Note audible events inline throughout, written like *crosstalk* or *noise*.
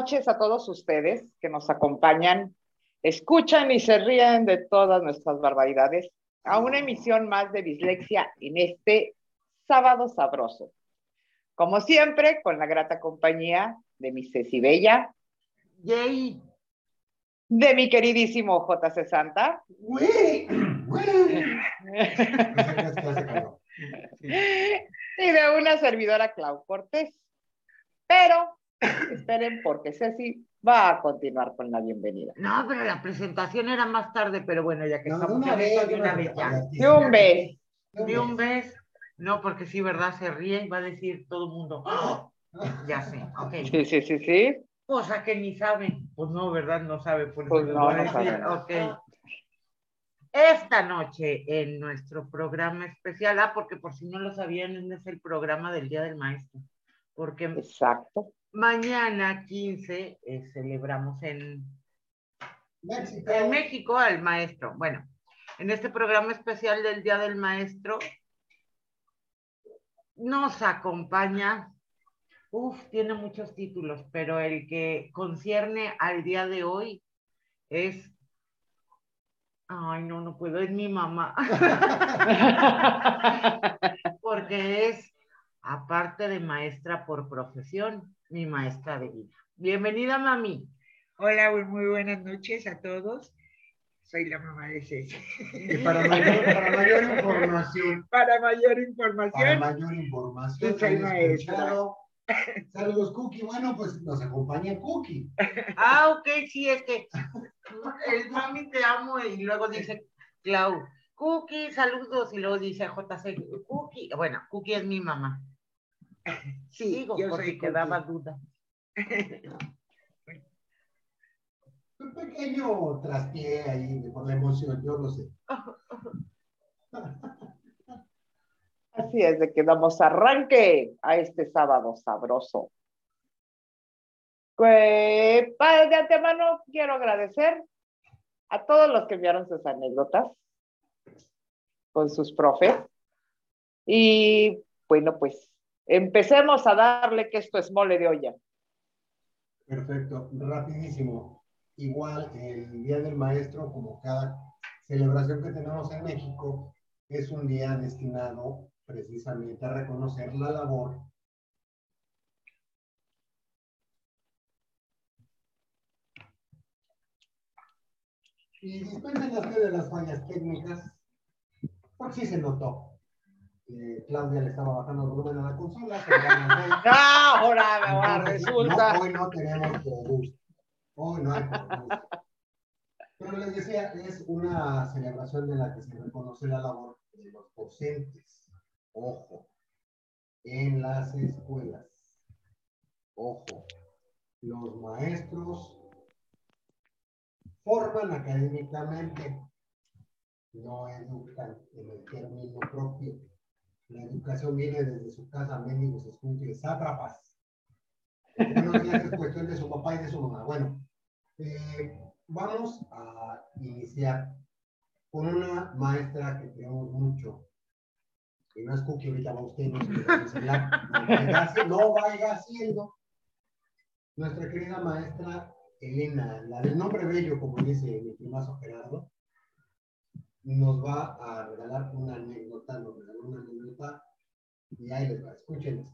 noches a todos ustedes que nos acompañan, escuchan y se ríen de todas nuestras barbaridades a una emisión más de Dislexia en este sábado sabroso. Como siempre, con la grata compañía de mi Ceci Bella. Yay. De mi queridísimo JC Santa. *laughs* y de una servidora Clau Cortés. Pero Esperen porque Ceci va a continuar con la bienvenida. No, pero la presentación era más tarde, pero bueno, ya que estamos de una, vez, de una vez ya. De un vez. De un vez. No, porque sí, ¿verdad? Se ríe y va a decir todo el mundo. ¡Oh! Ya sé, ok. Sí, sí, sí, sí. Cosa que ni sabe. Pues no, ¿verdad? No sabe. Por Pues eso no, les voy a no sabe. Ok. Esta noche en nuestro programa especial, ah, porque por si no lo sabían, es el programa del Día del Maestro. Porque Exacto. Mañana 15 eh, celebramos en, México. en México al maestro. Bueno, en este programa especial del Día del Maestro nos acompaña, uff, tiene muchos títulos, pero el que concierne al día de hoy es, ay, no, no puedo, es mi mamá, *laughs* porque es, aparte de maestra por profesión, mi maestra de vida. Bienvenida, mami. Hola, muy buenas noches a todos. Soy la mamá de Ceci. Y para mayor, para mayor información, *laughs* Para mayor para información, mayor información, Soy maestra. Saludos, Cookie. Bueno, pues nos acompaña Cookie. Ah, ok, sí, es que *laughs* el mami te amo y luego dice Clau, Cookie, saludos, y luego dice JC, Cookie, bueno, Cookie es mi mamá. *laughs* sí, Digo, yo porque soy quedaba duda. *laughs* Un pequeño traspié ahí por la emoción, yo lo sé. *laughs* Así es, de que damos arranque a este sábado sabroso. Pues, de antemano quiero agradecer a todos los que enviaron sus anécdotas con sus profes. Y bueno, pues empecemos a darle que esto es mole de olla. Perfecto, rapidísimo. Igual el Día del Maestro, como cada celebración que tenemos en México, es un día destinado precisamente a reconocer la labor Y dispensen las de las fallas técnicas, porque sí se notó. Eh, Claudia le estaba bajando el volumen a la consola. no. Ah, *laughs* ahora, ahora resulta. no, hoy no tenemos producto. Hoy no hay producto. Pero les decía, es una celebración de la que se reconoce la labor de los docentes. Ojo. En las escuelas. Ojo. Los maestros forman académicamente, no educan en el término propio. La educación viene desde su casa, mendigos, escuches, sátrapas. Días, es cuestión de su papá y de su mamá. Bueno, eh, vamos a iniciar con una maestra que queremos mucho. Y no es Cookie, ahorita va usted, no se. No No vaya haciendo. Nuestra querida maestra Elena, la del nombre bello, como dice mi primazo Gerardo, nos va a regalar una anécdota, nos regaló una anécdota, y ahí les va, escuchen.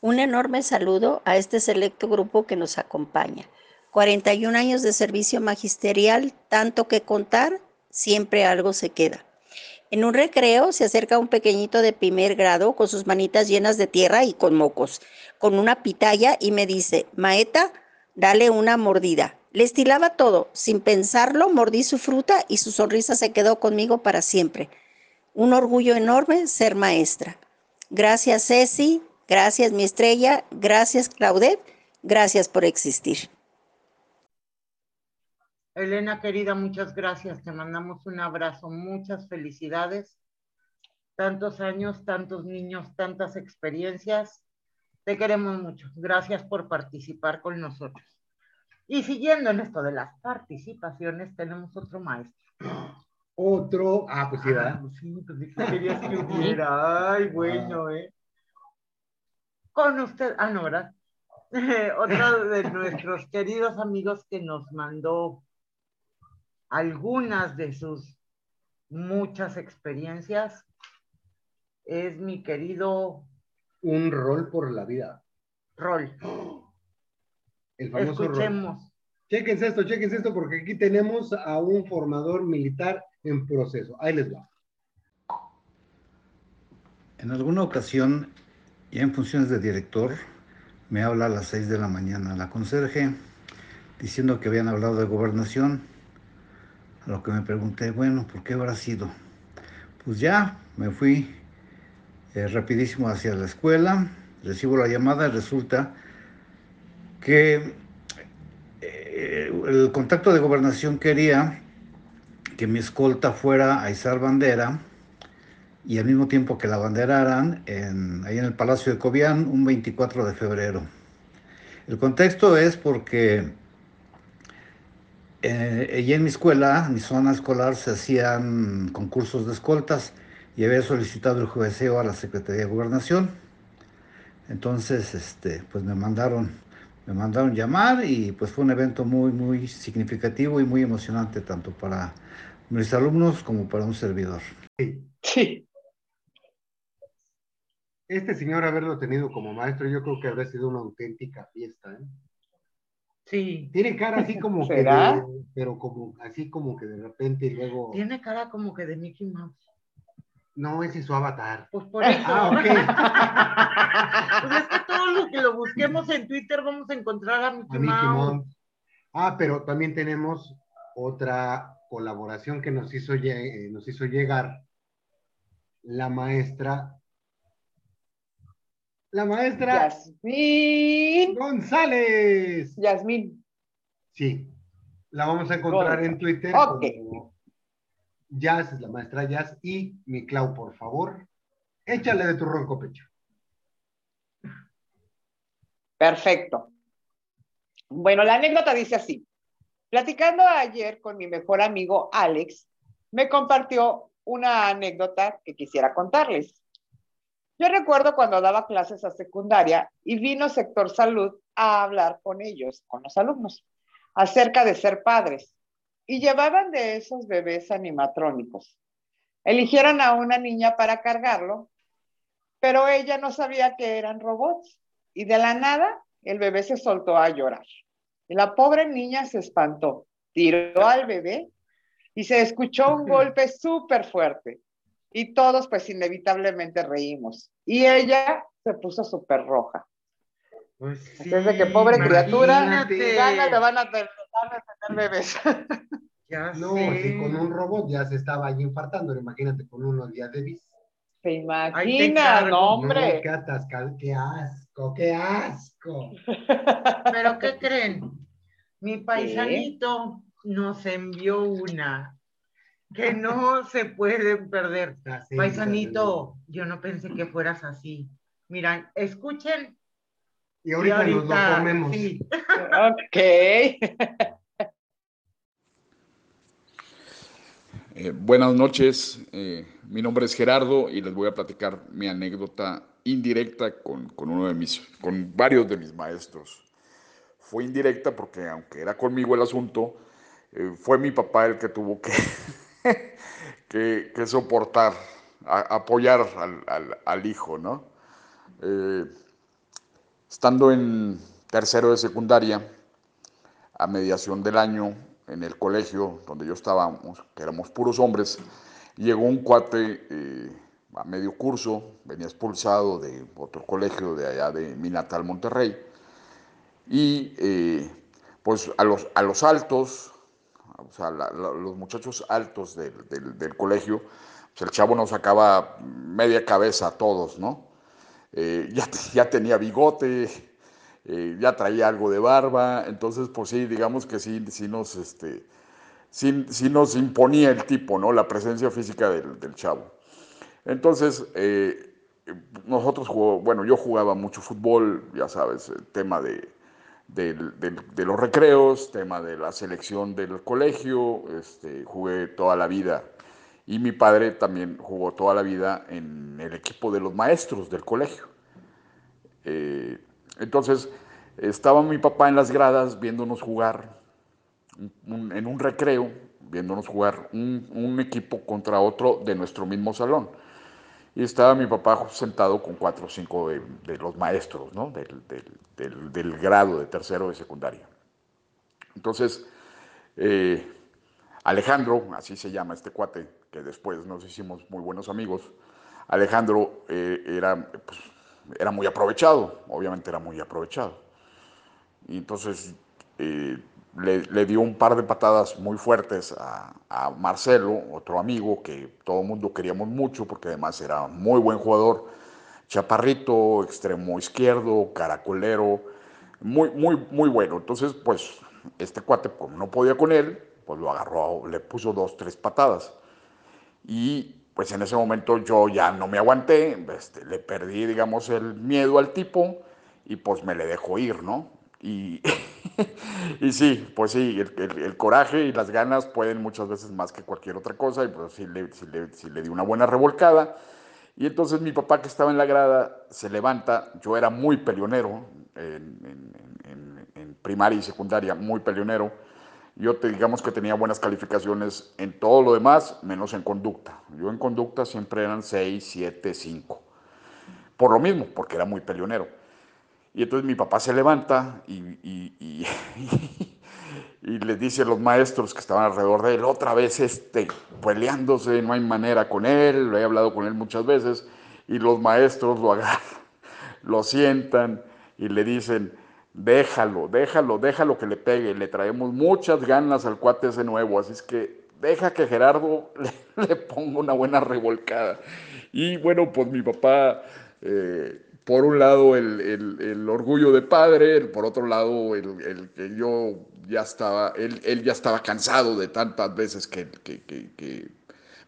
Un enorme saludo a este selecto grupo que nos acompaña. 41 años de servicio magisterial, tanto que contar, siempre algo se queda. En un recreo se acerca un pequeñito de primer grado con sus manitas llenas de tierra y con mocos, con una pitaya y me dice, Maeta, dale una mordida. Le estilaba todo, sin pensarlo, mordí su fruta y su sonrisa se quedó conmigo para siempre. Un orgullo enorme ser maestra. Gracias, Ceci. Gracias, mi estrella. Gracias, Claudette. Gracias por existir. Elena, querida, muchas gracias. Te mandamos un abrazo, muchas felicidades. Tantos años, tantos niños, tantas experiencias. Te queremos mucho. Gracias por participar con nosotros. Y siguiendo en esto de las participaciones, tenemos otro maestro. Otro, ah, pues sí, Ah, ¿verdad? pues sí, pues sí que querías que hubiera. *laughs* Ay, bueno, ¿eh? Con usted, ah, no, ¿verdad? *laughs* Otro de nuestros queridos amigos que nos mandó algunas de sus muchas experiencias es mi querido un rol por la vida. Rol. El famoso rol. Escuchemos. Chéquense esto, chéquense esto, porque aquí tenemos a un formador militar en proceso. Ahí les va. En alguna ocasión, ya en funciones de director, me habla a las 6 de la mañana la conserje diciendo que habían hablado de gobernación. A lo que me pregunté, bueno, ¿por qué habrá sido? Pues ya me fui eh, rapidísimo hacia la escuela, recibo la llamada y resulta que eh, el contacto de gobernación quería que mi escolta fuera a izar bandera y al mismo tiempo que la banderaran ahí en el Palacio de Cobián un 24 de febrero. El contexto es porque eh, en mi escuela, en mi zona escolar, se hacían concursos de escoltas y había solicitado el jueceo a la Secretaría de Gobernación. Entonces, este, pues me mandaron, me mandaron llamar y pues fue un evento muy, muy significativo y muy emocionante tanto para mis alumnos como para un servidor. Sí. Este señor haberlo tenido como maestro, yo creo que habrá sido una auténtica fiesta, ¿eh? Sí. Tiene cara así como que, de- pero como, así como que de repente y luego, Tiene cara como que de Mickey Mouse. No, ese es su avatar. Pues por eso. Ah, ok. *laughs* Pues es que todos los que lo busquemos en Twitter vamos a encontrar a Mickey, A Mickey Mouse. Mouse. Ah, pero también tenemos otra colaboración que nos hizo, lle- eh, nos hizo llegar la maestra, la maestra Yasmín. González. Yasmín. Sí, la vamos a encontrar en Twitter Ok. como Jazz, es la maestra Jazz, y mi Clau, por favor, échale de tu ronco pecho. Perfecto. Bueno, la anécdota dice así. Platicando ayer con mi mejor amigo Alex, me compartió una anécdota que quisiera contarles. Yo recuerdo cuando daba clases a secundaria y vino sector salud a hablar con ellos, con los alumnos, acerca de ser padres. Y llevaban de esos bebés animatrónicos. Eligieron a una niña para cargarlo, pero ella no sabía que eran robots. Y de la nada, el bebé se soltó a llorar. Y la pobre niña se espantó, tiró al bebé y se escuchó un *laughs* golpe súper fuerte. Y todos pues inevitablemente reímos. Y ella se puso súper roja. Pues de que pobre criatura, ganas le van a tener bebés. *laughs* Ya No, sé. si con un robot ya se estaba ahí infartando, imagínate con uno día de bis. ¿Se Ahí te imagina? encargo. No, No, hombre. qué atascado, qué asco, qué asco. *laughs* Pero ¿qué creen? Mi paisanito nos envió una que no se pueden perder. Así, Paisanito, yo no pensé que fueras así. Miran, escuchen. Y ahorita, nos lo comemos. sí. Ok. *laughs* Eh, buenas noches, eh, mi nombre es Gerardo y les voy a platicar mi anécdota indirecta con, con uno de mis, con varios de mis maestros. Fue indirecta porque aunque era conmigo el asunto, eh, fue mi papá el que tuvo que, *laughs* que, que soportar, a- apoyar al, al- al hijo, ¿no? Estando en tercero de secundaria, a mediación del año, en el colegio donde yo estábamos, que éramos puros hombres, llegó un cuate eh, a medio curso, venía expulsado de otro colegio de allá de mi natal Monterrey, y eh, pues a los, a los altos, o sea, los muchachos altos del, del- del colegio, pues el chavo nos sacaba media cabeza a todos, ¿no? Eh, ya, *laughs* ya tenía bigote, eh, ya traía algo de barba, entonces pues sí, digamos que sí, sí nos, este, sí, sí nos imponía el tipo, ¿no? La presencia física del, del chavo. Entonces, eh, nosotros, jugó- bueno, yo jugaba mucho fútbol, ya sabes, el tema de, del- del- de los recreos, tema de la selección del colegio, este, jugué toda la vida. Y mi padre también jugó toda la vida en el equipo de los maestros del colegio. Eh, entonces, estaba mi papá en las gradas viéndonos jugar en un recreo, viéndonos jugar un, equipo contra otro de nuestro mismo salón. Y estaba mi papá sentado con cuatro o cinco de, los maestros, ¿no? Del- del grado de tercero de secundaria. Entonces, eh, Alejandro, así se llama este cuate, que después nos hicimos muy buenos amigos, Alejandro eh, era, pues, era muy aprovechado, obviamente era muy aprovechado. Y entonces eh, le, le dio un par de patadas muy fuertes a, a Marcelo, otro amigo que todo el mundo queríamos mucho porque además era muy buen jugador, chaparrito, extremo izquierdo, caracolero, muy, muy, muy bueno. Entonces, pues, este cuate, como no podía con él, pues lo agarró, le puso dos, tres patadas. Y pues en ese momento yo ya no me aguanté, este, le perdí, digamos, el miedo al tipo y pues me le dejó ir, ¿no? Y, *laughs* y sí, pues sí, el, coraje y las ganas pueden muchas veces más que cualquier otra cosa y pues sí le, sí le di una buena revolcada. Y entonces mi papá que estaba en la grada se levanta, yo era muy peleonero en, en primaria y secundaria, muy peleonero, yo te digamos que tenía buenas calificaciones en todo lo demás, menos en conducta. Yo en conducta siempre eran 6, 7, 5. Por lo mismo, porque era muy peleonero. Y entonces mi papá se levanta y, y, y, *laughs* y, les dice a los maestros que estaban alrededor de él, otra vez este, peleándose, no hay manera con él, lo he hablado con él muchas veces, y los maestros lo agarran, *laughs* lo sientan y le dicen, déjalo, déjalo, déjalo que le pegue. Le traemos muchas ganas al cuate ese nuevo, así es que deja que Gerardo *laughs* le, ponga una buena revolcada. Y bueno, pues mi papá, eh, por un lado el, orgullo de padre, por otro lado el, que yo ya estaba, él, él, ya estaba cansado de tantas veces que, que,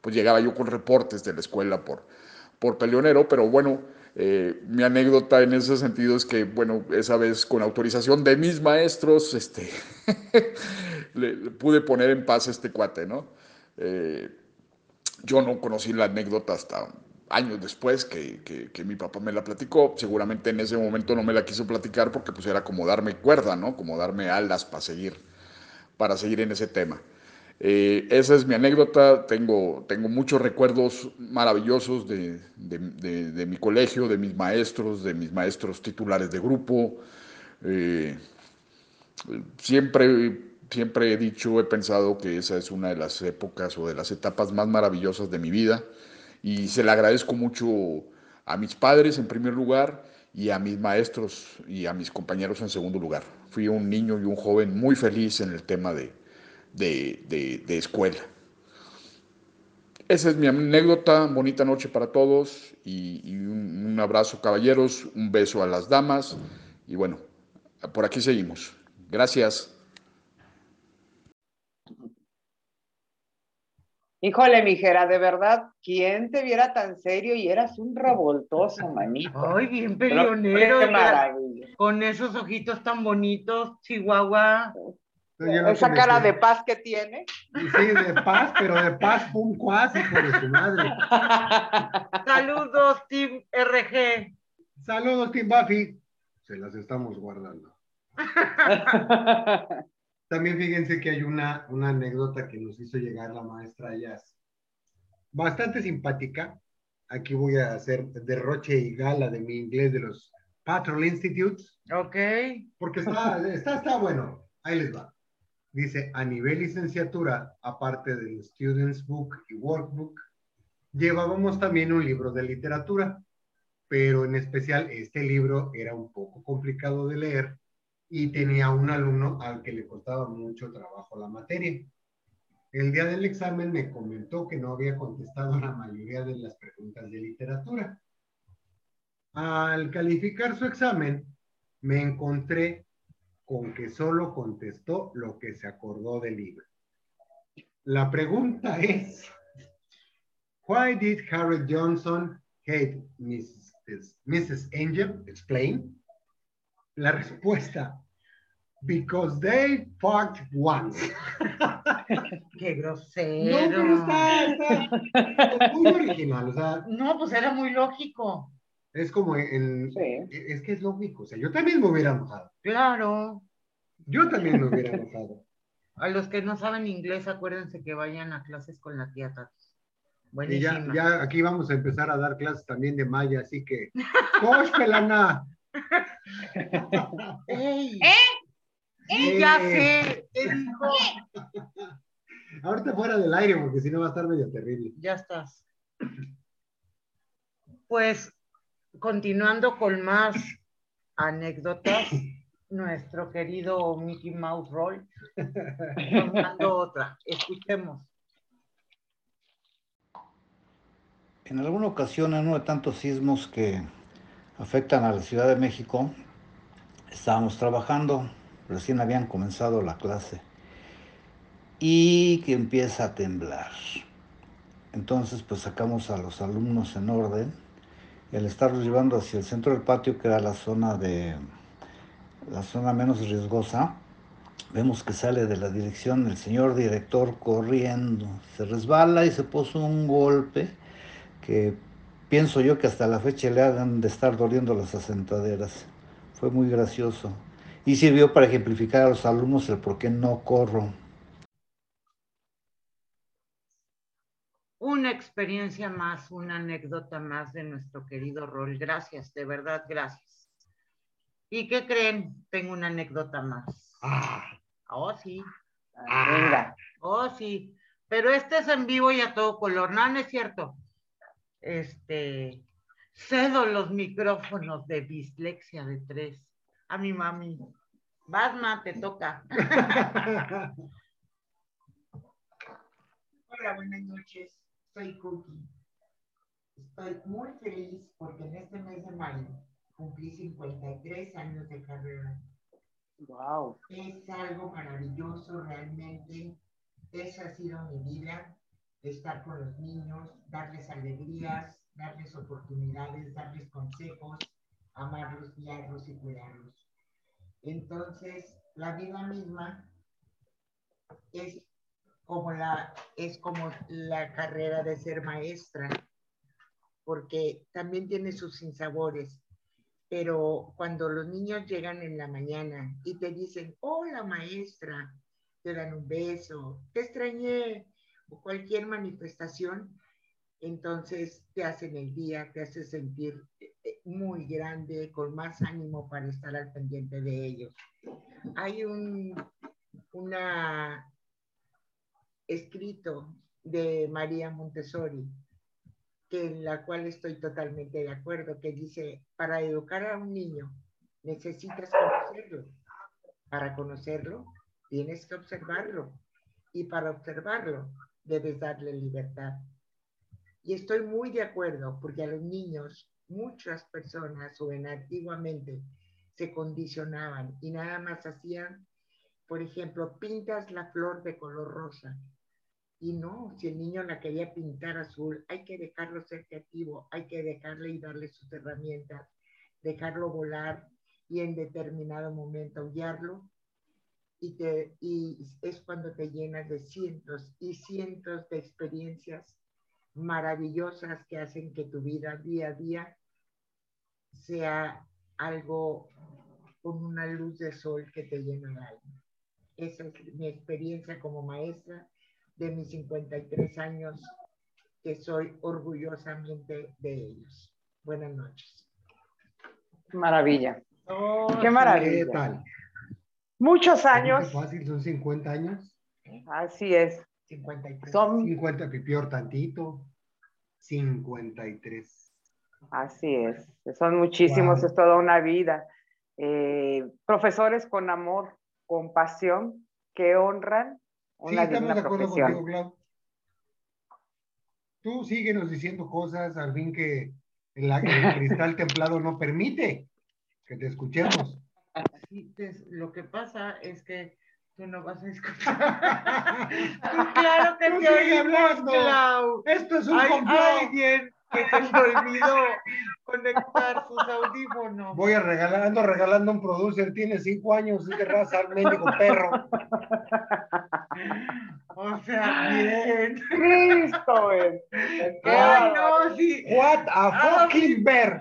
pues llegaba yo con reportes de la escuela por, por peleonero, pero bueno, eh, mi anécdota en ese sentido es que, bueno, esa vez con autorización de mis maestros, este, *laughs* le, pude poner en paz este cuate, ¿no? Eh, yo no conocí la anécdota hasta años después que, que, mi papá me la platicó. Seguramente en ese momento no me la quiso platicar porque pues era como darme cuerda, ¿no? Como darme alas para seguir, para seguir en ese tema. Eh, esa es mi anécdota, tengo, tengo muchos recuerdos maravillosos de, de, mi colegio, de mis maestros, de mis maestros titulares de grupo. Eh, siempre, siempre he dicho, he pensado que esa es una de las épocas o de las etapas más maravillosas de mi vida y se le agradezco mucho a mis padres en primer lugar y a mis maestros y a mis compañeros en segundo lugar. Fui un niño y un joven muy feliz en el tema de, de, escuela. Esa es mi anécdota, bonita noche para todos y, un, un, abrazo caballeros, un beso a las damas y bueno, por aquí seguimos. Gracias. Híjole, mijera, de verdad, ¿quién te viera tan serio y eras un revoltoso, manito? Ay, bien peleonero. Con esos ojitos tan bonitos, Chihuahua. Esa cara de paz que tiene. Sí, de paz, pero de paz pum cuas, hijo de su madre. Saludos, Team RG. Saludos, Team Buffy. Se las estamos guardando. *laughs* También fíjense que hay una, una anécdota que nos hizo llegar la maestra Jazz. Bastante simpática. Aquí voy a hacer derroche y gala de mi inglés de los Patrol Institutes. Ok. Porque está, está, está bueno. Ahí les va. Dice, a nivel licenciatura, aparte del Students Book y Workbook, llevábamos también un libro de literatura, pero en especial este libro era un poco complicado de leer y tenía un alumno al que le costaba mucho trabajo la materia. El día del examen me comentó que no había contestado la mayoría de las preguntas de literatura. Al calificar su examen, me encontré con que solo contestó lo que se acordó del libro. La pregunta es, why did Harry Johnson hate Mrs. Mrs. Angel? Explain. La respuesta, because they fucked once. *laughs* Qué grosero. No, pero está, está muy original, o sea. No, pues era muy lógico. Es como en... Es que es lógico, o sea, yo también me hubiera enojado. Claro. Yo también me hubiera enojado. *laughs* A los que no saben inglés, acuérdense que vayan a clases con la tía Tati. Y ya, ya aquí vamos a empezar a dar clases también de maya, así que... *laughs* ¡Coach, pelana! *laughs* ¡Ey! ¿Eh? ¡Eh! Ya sé, ¿qué dijo? Ahorita fuera del aire, porque si no va a estar medio terrible. Ya estás. Pues continuando con más anécdotas, nuestro querido Mickey Mouse Roll otra. Escuchemos. En alguna ocasión, en uno de tantos sismos que afectan a la Ciudad de México, estábamos trabajando, recién habían comenzado la clase y que empieza a temblar. Entonces pues sacamos a los alumnos en orden al estarlos llevando hacia el centro del patio, que era la zona de la zona menos riesgosa, vemos que sale de la dirección el señor director corriendo, se resbala y se puso un golpe que pienso yo que hasta la fecha le hagan de estar doliendo las asentaderas. Fue muy gracioso y sirvió para ejemplificar a los alumnos el por qué no corro. Una experiencia más, una anécdota más de nuestro querido Rol. Gracias, de verdad, gracias. ¿Y qué creen? Tengo una anécdota más. Ah, Oh, sí. Ah, Venga. Oh, sí. Pero este es en vivo y a todo color. No, no es cierto. Este, cedo los micrófonos de dislexia de tres a mi mami. Basma, te toca. *laughs* Hola, buenas noches. Soy Cookie. Estoy muy feliz porque en este mes de mayo cumplí 53 años de carrera. Wow. Es algo maravilloso realmente. Esa ha sido mi vida, estar con los niños, darles alegrías, darles oportunidades, darles consejos, amarlos, guiarlos y cuidarlos. Entonces, la vida misma es como la, es como la carrera de ser maestra, porque también tiene sus sinsabores. Pero cuando los niños llegan en la mañana y te dicen, hola maestra, te dan un beso, te extrañé, o cualquier manifestación, entonces te hacen el día, te hace sentir eh, muy grande, con más ánimo para estar al pendiente de ellos. Hay un una escrito de María Montessori, que en la cual estoy totalmente de acuerdo, que dice, para educar a un niño necesitas conocerlo. Para conocerlo, tienes que observarlo. Y para observarlo, debes darle libertad. Y estoy muy de acuerdo, porque a los niños, muchas personas o en antiguamente se condicionaban y nada más hacían, por ejemplo, pintas la flor de color rosa. Y no, si el niño la quería pintar azul, hay que dejarlo ser creativo, hay que dejarle y darle sus herramientas, dejarlo volar y en determinado momento guiarlo. Y, te, y es cuando te llenas de cientos y cientos de experiencias maravillosas que hacen que tu vida día a día sea algo con una luz de sol que te llena el alma. Esa es mi experiencia como maestra de mis 53 años, que soy orgullosamente de ellos. Buenas noches. Maravilla. Oh, Qué maravilla. ¿Qué tal? Muchos Qué años. fácil, son 50 años. Así es. 53. Son, 50 pipior tantito. 53. así es. Son muchísimos, Wow. es toda una vida. Eh, profesores con amor, con pasión, que honran Sí, una estamos digna de acuerdo profesión. contigo, Clau. Tú síguenos diciendo cosas al fin que el, el *laughs* cristal templado no permite que te escuchemos. Sí, te- lo que pasa es que tú no vas a escuchar. *laughs* Claro que Tú te sigue oímos, hablando. Clau. Esto es un Hay complot. alguien que se olvidó conectar sus audífonos. Voy a regalar, ando regalando un producer, tiene cinco años, es de raza, mendigo perro. *laughs* O sea, bien. Cristo, güey. Qué Ay, no, sí. What a fucking bear.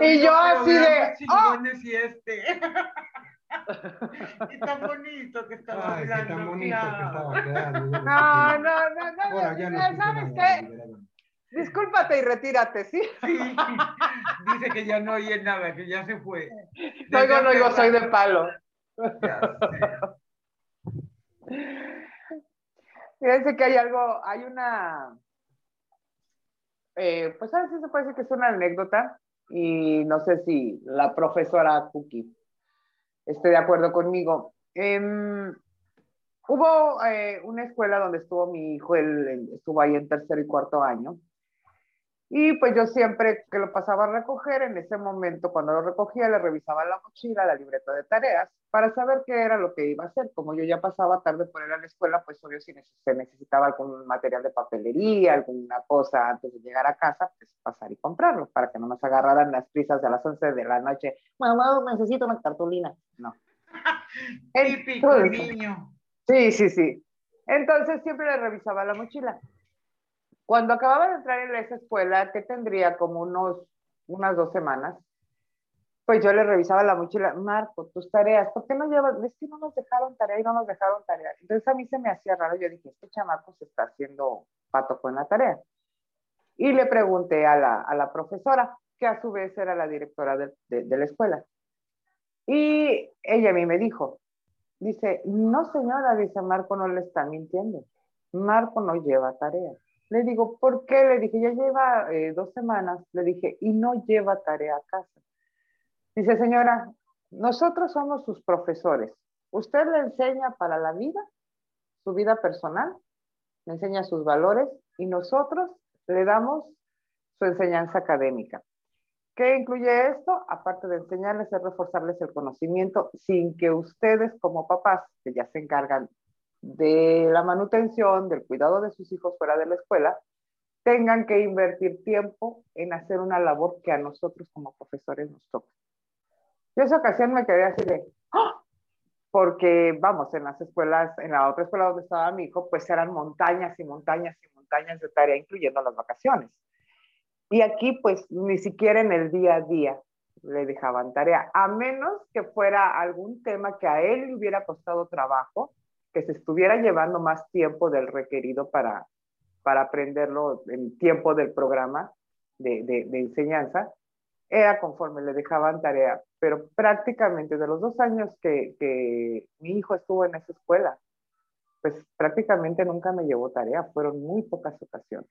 Y yo así de, chingones y este. *laughs* y tan bonito que estaba Ay, qué hablando. tan bonito que estaba quedando. yo No, no no, no, no. Ahora ya no no, ¿Sabes nada, qué? Discúlpate y retírate, ¿sí? Sí. Dice que ya no oye nada, que ya se fue. No oigo, no oigo, soy de palo. Fíjense que hay algo, hay una, eh, pues a veces se puede decir que es una anécdota y no sé si la profesora Cookie esté de acuerdo conmigo. Em, hubo eh, una escuela donde estuvo mi hijo, él, él estuvo ahí en tercer y cuarto año Y pues yo siempre que lo pasaba a recoger, en ese momento cuando lo recogía, le revisaba la mochila, la libreta de tareas, para saber qué era lo que iba a hacer. Como yo ya pasaba tarde por ir a la escuela, pues obvio si se necesitaba algún material de papelería, alguna cosa antes de llegar a casa, pues pasar y comprarlo, para que no nos agarraran las prisas de las 11 de la noche. Mamá, necesito una cartulina. No. *laughs* Típico niño. Sí, sí, sí. Entonces siempre le revisaba la mochila. Cuando acababa de entrar en esa escuela, que tendría como unos, unas dos semanas, pues yo le revisaba la mochila, Marco, tus tareas, ¿por qué no llevas? Es que no nos dejaron tarea y no nos dejaron tarea. Entonces a mí se me hacía raro, yo dije, este chamaco se está haciendo pato con la tarea. Y le pregunté a la, a la profesora, que a su vez era la directora de, de, de la escuela. Y ella a mí me dijo, dice, no señora, dice Marco no le está mintiendo. Marco no lleva tarea. Le digo, ¿por qué? Le dije, ya lleva eh, dos semanas. Le dije, y no lleva tarea a casa. Dice, señora, nosotros somos sus profesores. Usted le enseña para la vida, su vida personal, le enseña sus valores y nosotros le damos su enseñanza académica. ¿Qué incluye esto? Aparte de enseñarles, es reforzarles el conocimiento sin que ustedes como papás, que ya se encargan de la manutención, del cuidado de sus hijos fuera de la escuela, tengan que invertir tiempo en hacer una labor que a nosotros como profesores nos toca. Yo esa ocasión me quedé así de, ¡Ah! porque vamos, en las escuelas, en la otra escuela donde estaba mi hijo, pues eran montañas y montañas y montañas de tarea, incluyendo las vacaciones. Y aquí, pues, ni siquiera en el día a día le dejaban tarea, a menos que fuera algún tema que a él le hubiera costado trabajo, que se estuviera llevando más tiempo del requerido para, para aprenderlo en tiempo del programa de, de, enseñanza, era conforme le dejaban tarea, pero prácticamente de los dos años que, que, mi hijo estuvo en esa escuela, pues prácticamente nunca me llevó tarea, fueron muy pocas ocasiones.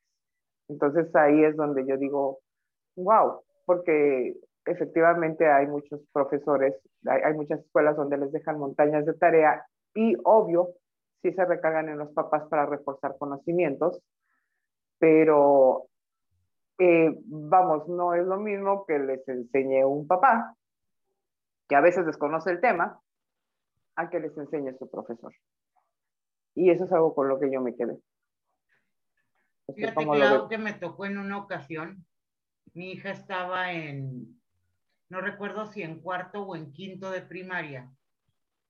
Entonces ahí es donde yo digo, wow, porque efectivamente hay muchos profesores, hay muchas escuelas donde les dejan montañas de tarea y obvio, sí se recargan en los papás para reforzar conocimientos, pero eh, vamos, no es lo mismo que les enseñe un papá, que a veces desconoce el tema, a que les enseñe su profesor. Y eso es algo con lo que yo me quedé. Fíjate, claro, que me tocó en una ocasión. Mi hija estaba en, no recuerdo si en cuarto o en quinto de primaria.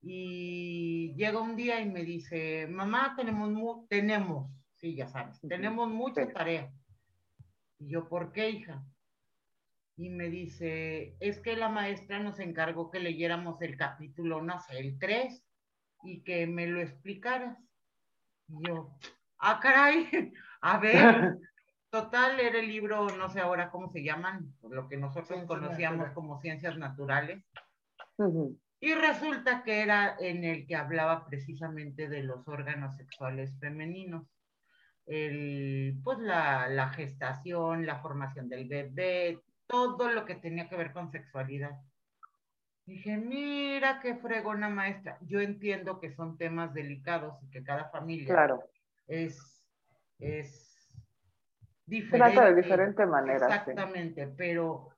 Y llega un día y me dice, mamá, tenemos, tenemos, sí, ya sabes, tenemos mucha sí. tarea. Y yo, ¿por qué, hija? Y me dice, es que la maestra nos encargó que leyéramos el capítulo, no sé, el 3, y que me lo explicaras. Y yo, ah, caray, *laughs* a ver, *laughs* total, era el libro, no sé ahora cómo se llaman, lo que nosotros conocíamos como ciencias naturales. Uh -huh. Y resulta que era en el que hablaba precisamente de los órganos sexuales femeninos. El, pues la, la, gestación, la formación del bebé, todo lo que tenía que ver con sexualidad. Dije, mira qué fregona maestra. Yo entiendo que son temas delicados y que cada familia claro. es, es diferente. Trata de diferente manera. Exactamente, sí. pero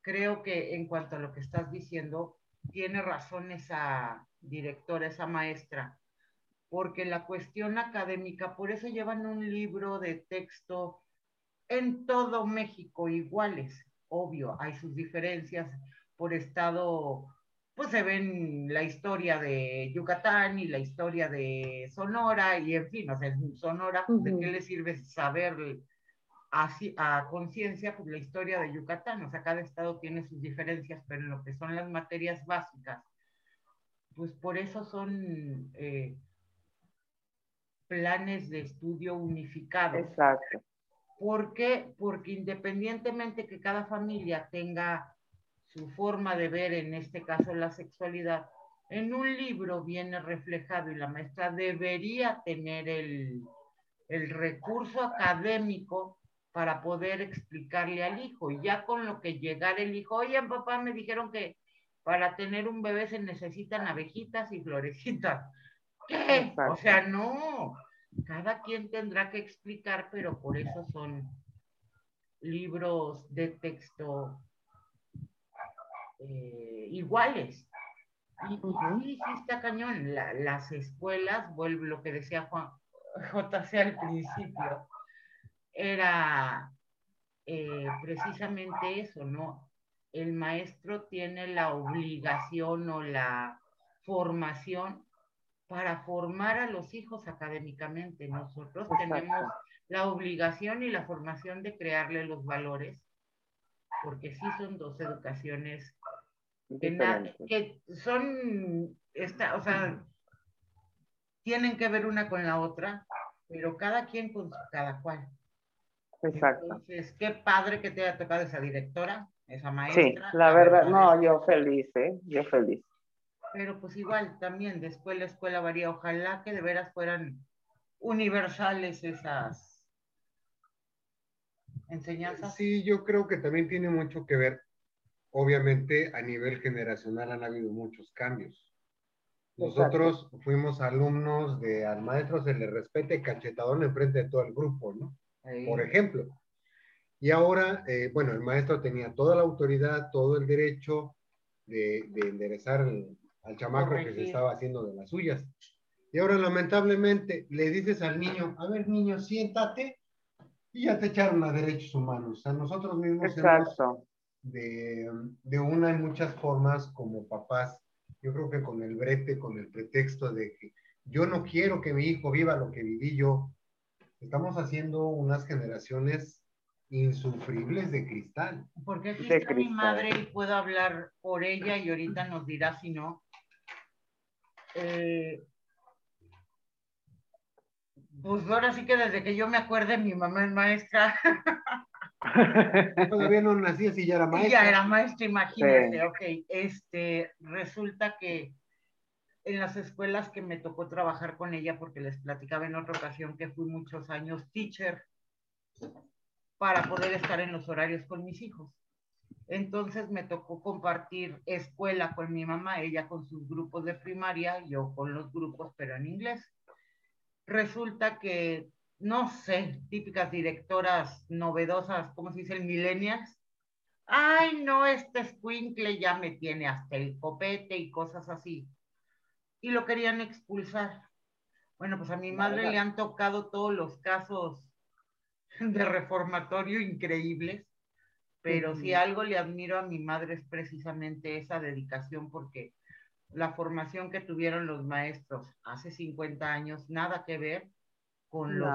creo que en cuanto a lo que estás diciendo, tiene razón esa directora, esa maestra, porque la cuestión académica, por eso llevan un libro de texto en todo México iguales, obvio, hay sus diferencias por estado, pues se ven la historia de Yucatán y la historia de Sonora, y en fin, o sea, en Sonora, uh -huh. ¿de qué le sirve saber así, a conciencia pues, la historia de Yucatán. O sea, cada estado tiene sus diferencias, pero en lo que son las materias básicas, pues por eso son eh, planes de estudio unificados. Exacto. ¿Por qué? Porque independientemente que cada familia tenga su forma de ver, en este caso la sexualidad, en un libro viene reflejado y la maestra debería tener el, el recurso académico para poder explicarle al hijo. Y ya con lo que llegara el hijo, oye, papá, me dijeron que para tener un bebé se necesitan abejitas y florecitas. *laughs* ¿Qué? Exacto. O sea, no. Cada quien tendrá que explicar, pero por eso son libros de texto eh, iguales. Y, sí, sí está cañón. las escuelas, vuelvo lo que decía Juan *laughs* JC al principio, era eh, precisamente eso, ¿no? El maestro tiene la obligación o la formación para formar a los hijos académicamente. Nosotros tenemos la obligación y la formación de crearle los valores, porque sí son dos educaciones que, son, esta, o sea, tienen que ver una con la otra, pero cada quien con cada cual. Exacto. Entonces, qué padre que te haya tocado esa directora, esa maestra. Sí, la verdad, no, yo feliz, ¿eh? Yo feliz. Pero pues igual, también de escuela a escuela varía. Ojalá que de veras fueran universales esas enseñanzas. Sí, yo creo que también tiene mucho que ver obviamente a nivel generacional han habido muchos cambios. Nosotros fuimos alumnos de al maestro se le respete cachetadón enfrente de todo el grupo, ¿no? Por ejemplo. Y ahora, eh, bueno, el maestro tenía toda la autoridad, todo el derecho de, enderezar al chamaco que se estaba haciendo de las suyas. Y ahora, lamentablemente, le dices al niño, a ver, niño, siéntate, y ya te echaron a derechos humanos. A nosotros mismos Exacto de, de una y muchas formas como papás. Yo creo que con el brete, con el pretexto de que yo no quiero que mi hijo viva lo que viví yo, estamos haciendo unas generaciones insufribles de cristal. Porque aquí está mi madre y puedo hablar por ella y ahorita nos dirá si no. Eh, pues ahora sí que desde que yo me acuerde mi mamá es maestra. *laughs* Todavía no nacía si ya era maestra. Ya era maestra, imagínate, ok. Este, resulta que en las escuelas que me tocó trabajar con ella, porque les platicaba en otra ocasión que fui muchos años teacher para poder estar en los horarios con mis hijos. Entonces me tocó compartir escuela con mi mamá, ella con sus grupos de primaria, yo con los grupos, pero en inglés. Resulta que no sé, típicas directoras novedosas, ¿cómo se dice? Millennials. Ay, no, este squinkle ya me tiene hasta el copete y cosas así. Y lo querían expulsar. Bueno, pues a mi madre le han tocado todos los casos de reformatorio increíbles, pero si algo le admiro a mi madre es precisamente esa dedicación porque la formación que tuvieron los maestros hace 50 años, nada que ver con los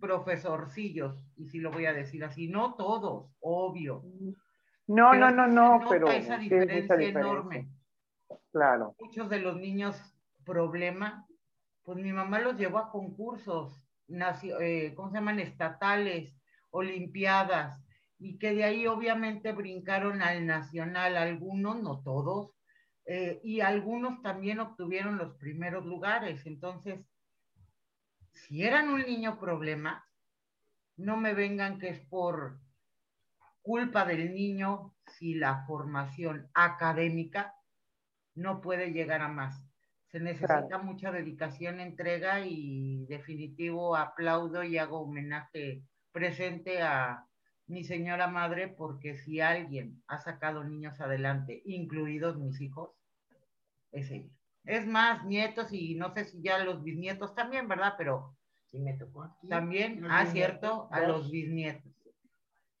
profesorcillos, y si lo voy a decir así, no todos, obvio. No, no, no, no, pero esa diferencia, enorme. Claro. Muchos de los niños problema, pues mi mamá los llevó a concursos, eh, ¿cómo se llaman? Estatales, olimpiadas, y que de ahí obviamente brincaron al nacional, algunos, no todos, eh, y algunos también obtuvieron los primeros lugares. Entonces, si eran un niño problema, no me vengan que es por culpa del niño si la formación académica no puede llegar a más. Se necesita mucha dedicación, entrega y definitivo aplaudo y hago homenaje presente a mi señora madre porque si alguien ha sacado niños adelante, incluidos mis hijos, es ella. Es más, nietos y no sé si ya los bisnietos también, ¿verdad? Pero sí me tocó aquí. También, ah, cierto, a los bisnietos.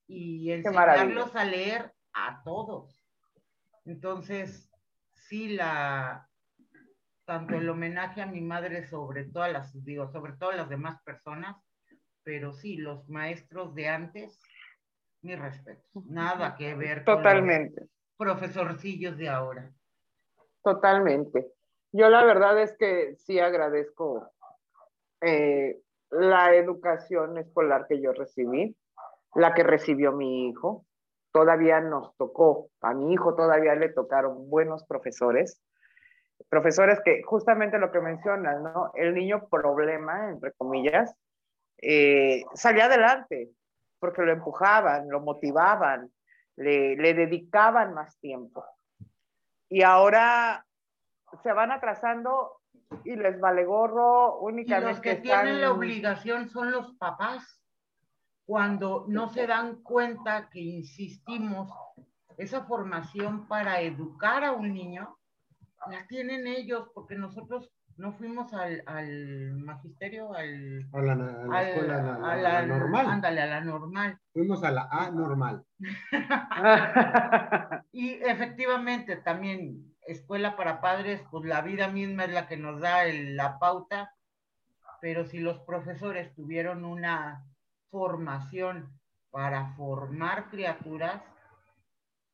Y enseñarlos a leer a todos. Entonces, sí, la, tanto el homenaje a mi madre sobre todas las, digo, sobre todas las demás personas, pero sí, los maestros de antes, mi respeto. Nada que ver Totalmente. con los profesorcillos de ahora. Totalmente. Yo la verdad es que sí agradezco eh, la educación escolar que yo recibí, la que recibió mi hijo. Todavía nos tocó, a mi hijo todavía le tocaron buenos profesores, profesores que justamente lo que mencionas, ¿no? El niño problema, entre comillas, eh, salía adelante porque lo empujaban, lo motivaban, le, le dedicaban más tiempo. Y ahora se van atrasando y les vale gorro únicamente. Y los que tienen la obligación son los papás. cuando no se dan cuenta que insistimos, esa formación para educar a un niño, la tienen ellos, porque nosotros no fuimos al, al magisterio, al, A la, a la al- escuela a la- a la- normal. Ándale, a la normal. Fuimos a la A normal. *laughs* Y efectivamente, también escuela para padres, pues la vida misma es la que nos da el- la pauta, pero si los profesores tuvieron una formación para formar criaturas,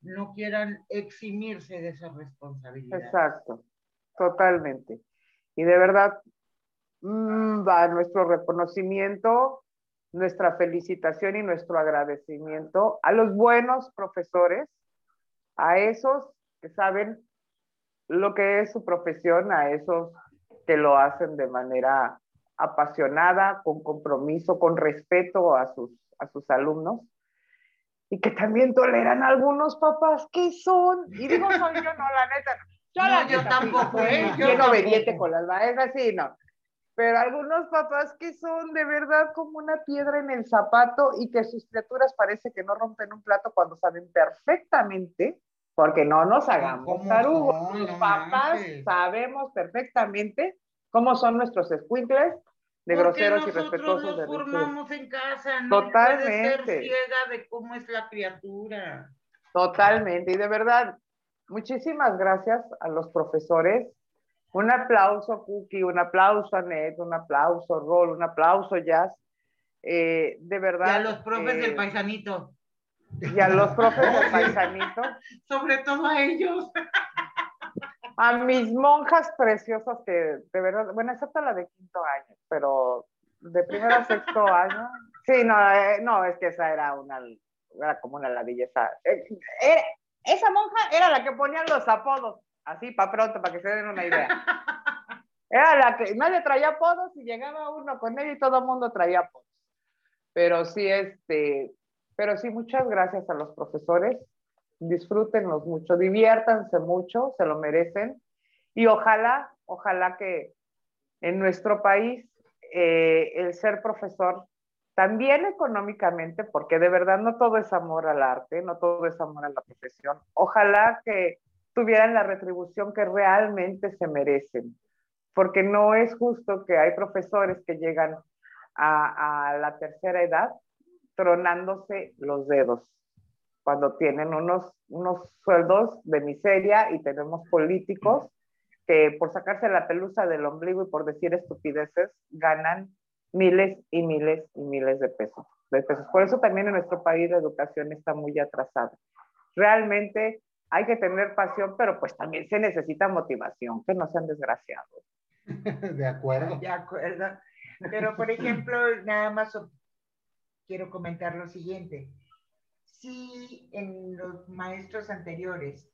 no quieran eximirse de esa responsabilidad. Exacto, totalmente. Y de verdad, mm, va nuestro reconocimiento, nuestra felicitación y nuestro agradecimiento a los buenos profesores, a esos que saben lo que es su profesión, a esos que lo hacen de manera apasionada, con compromiso, con respeto a sus, a sus alumnos y que también toleran a algunos papás que son, y digo soy yo, no, la neta, no. yo, No, la yo neta, tampoco, sí, ¿eh? Yo bien obediente tampoco. con las maestras, sí, no. Pero algunos papás que son de verdad como una piedra en el zapato y que sus criaturas parece que no rompen un plato cuando saben perfectamente, porque no nos hagamos ¿Cómo tarugos. Los papás sabemos perfectamente cómo son nuestros escuincles de groseros y nosotros respetuosos nos de rígidos. formamos en casa, no puedes ser Totalmente. ciega de cómo es la criatura. Totalmente, y de verdad, muchísimas gracias a los profesores. Un aplauso, Cookie, un aplauso, Anet, un aplauso, Rol, un aplauso, Jazz. Eh, de Y verdad. a los profes eh, del paisanito, Y a los profes del *laughs* paisanito. sobre todo a ellos. A mis monjas preciosas que de verdad, bueno, excepto la de quinto año, pero de primero a sexto *laughs* año. Sí, no, eh, no, es que esa era una, era como una ladilla. Esa, eh, era- esa monja era la que ponían los apodos, así para pronto, para que se den una idea. Era la que nadie traía apodos y llegaba uno con él y todo el mundo traía apodos. Pero sí, este, pero sí, muchas gracias a los profesores. Disfrútenlos mucho, diviértanse mucho, se lo merecen. Y ojalá, ojalá que en nuestro país eh, el ser profesor, también económicamente, porque de verdad no todo es amor al arte, no todo es amor a la profesión, ojalá que tuvieran la retribución que realmente se merecen, porque no es justo que hay profesores que llegan a, a la tercera edad tronándose los dedos cuando tienen unos, unos sueldos de miseria y tenemos políticos que por sacarse la pelusa del ombligo y por decir estupideces ganan miles y miles y miles de pesos, de pesos. Por eso también en nuestro país la educación está muy atrasada. Realmente hay que tener pasión, pero pues también se necesita motivación, que no sean desgraciados. *laughs* De acuerdo. De acuerdo. Pero, por ejemplo, nada más quiero comentar lo siguiente. Si en los maestros anteriores,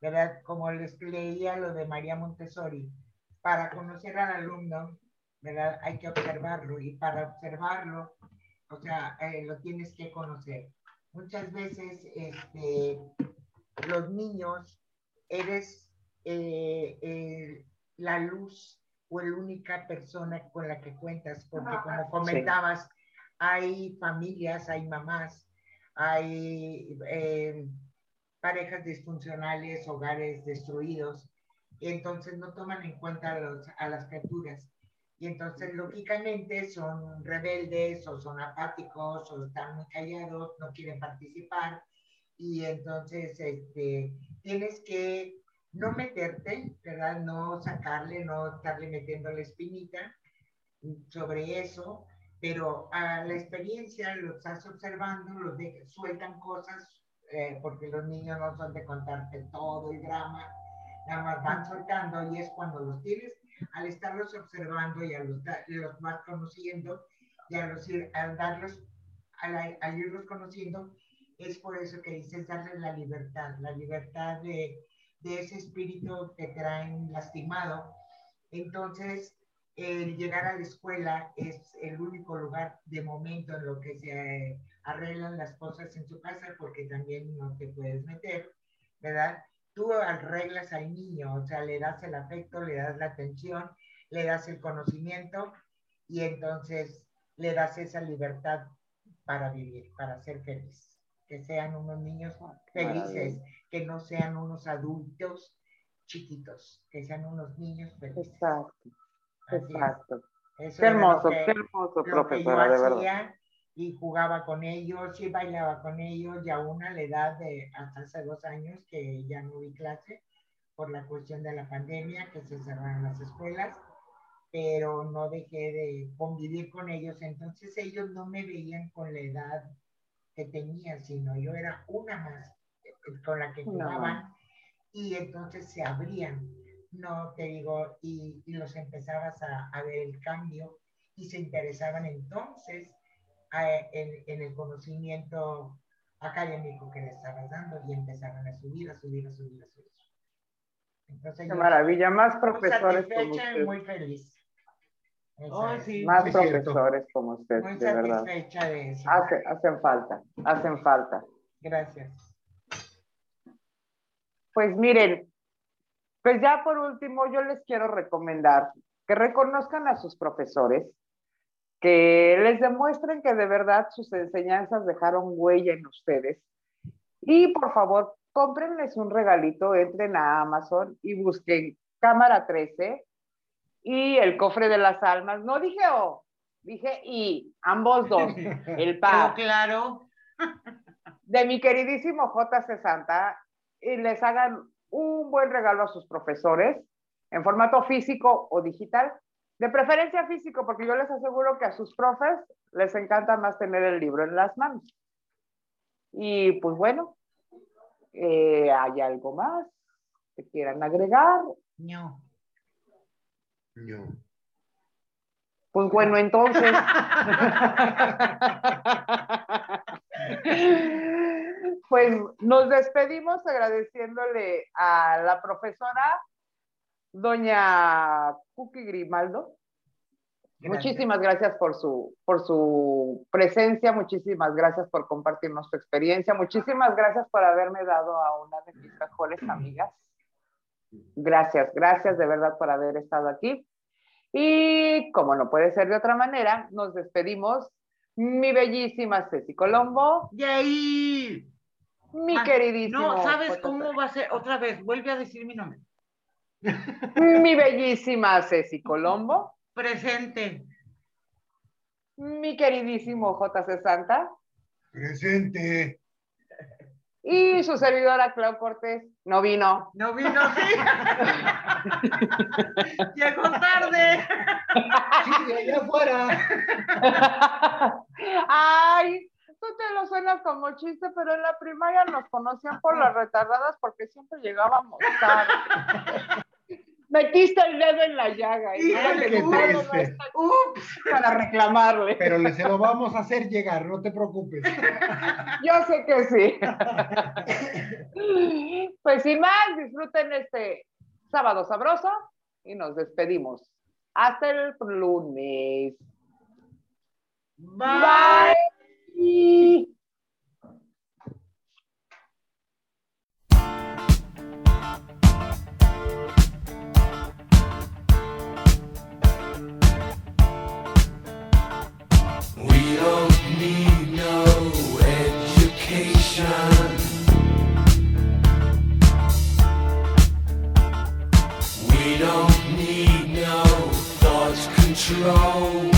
¿verdad? Como les leía lo de María Montessori, para conocer al alumno, ¿verdad? Hay que observarlo y para observarlo, o sea, eh, lo tienes que conocer. Muchas veces, este, los niños, eres eh, eh, la luz o la única persona con la que cuentas, porque como comentabas, hay familias, hay mamás, hay eh, parejas disfuncionales, hogares destruidos, y entonces no toman en cuenta a, los- a las criaturas. Y entonces, lógicamente, son rebeldes o son apáticos o están muy callados, no quieren participar. Y entonces, este, tienes que no meterte, ¿verdad? No sacarle, no estarle metiendo la espinita sobre eso, pero a la experiencia los estás observando, los de- sueltan cosas, eh, porque los niños no son de contarte todo el drama, nada más van soltando y es cuando los tienes, al estarlos observando y a los, los vas conociendo y a los al darlos, al, al irlos conociendo, es por eso que dices darles la libertad, la libertad de, de ese espíritu que traen lastimado. Entonces, el llegar a la escuela es el único lugar de momento en lo que se eh, arreglan las cosas en su casa porque también no te puedes meter, ¿verdad? Tú arreglas al niño, o sea, le das el afecto, le das la atención, le das el conocimiento y entonces le das esa libertad para vivir, para ser feliz. Que sean unos niños felices, que no sean unos adultos chiquitos, que sean unos niños felices. Exacto. Exacto. Eso Qué hermoso, que- qué hermoso, profesora, de verdad. y jugaba con ellos y bailaba con ellos y aún a la edad de hasta hace dos años que ya no di clase por la cuestión de la pandemia, que se cerraron las escuelas, pero no dejé de convivir con ellos, entonces ellos no me veían con la edad que tenía, sino yo era una más eh, con la que jugaban y entonces se abrían, no te digo, y, y los empezabas a, a ver el cambio y se interesaban entonces eh, en, en el conocimiento académico que le estabas dando y empezaron a subir, a subir, a subir, a subir. Entonces Qué yo maravilla, más profesores como satisfecha y usted. muy feliz. Oh, sí. Más es cierto. profesores como usted, Muy de verdad. satisfecha de eso. Hace- hacen falta, hacen falta. Gracias. Pues miren, pues ya por último yo les quiero recomendar que reconozcan a sus profesores, que les demuestren que de verdad sus enseñanzas dejaron huella en ustedes. Y por favor, cómprenles un regalito, entren a Amazon y busquen Cámara 13 y el cofre de las almas. No dije O, dije I, ambos dos, *laughs* el par claro. de mi queridísimo J. Santa y les hagan un buen regalo a sus profesores en formato físico o digital. De preferencia físico, porque yo les aseguro que a sus profes les encanta más tener el libro en las manos. Y pues bueno, eh, ¿hay algo más que quieran agregar? No. No. Pues bueno, entonces. *laughs* *laughs* pues nos despedimos agradeciéndole a la profesora doña Cookie Grimaldo. Gracias. Muchísimas gracias por su, por su presencia, muchísimas gracias por compartirnos su experiencia, muchísimas gracias por haberme dado a una de mis mejores amigas. Gracias, gracias de verdad por haber estado aquí. Y como no puede ser de otra manera, nos despedimos. Mi bellísima Ceci Colombo, Y ahí. Mi Ah, queridísimo. No, ¿sabes cómo va a ser? Otra vez, vuelve a decir mi nombre. Mi bellísima Ceci Colombo, Presente. mi queridísimo JC Santa Presente. y su servidora Clau Cortés. No vino. No vino, sí. *laughs* Llegó tarde. Sí, allá afuera. *laughs* Ay, tú te lo suenas como chiste, pero en la primaria nos conocían por las retardadas porque siempre llegábamos tarde. *laughs* Metiste el dedo en la llaga y Híjole, no Ups. *laughs* para reclamarle. Pero le se lo vamos a hacer llegar, no te preocupes. *laughs* Yo sé que sí. Pues sin más, disfruten este sábado sabroso y nos despedimos. Hasta el lunes. Bye. Bye. We don't need no education. We don't need no thought control.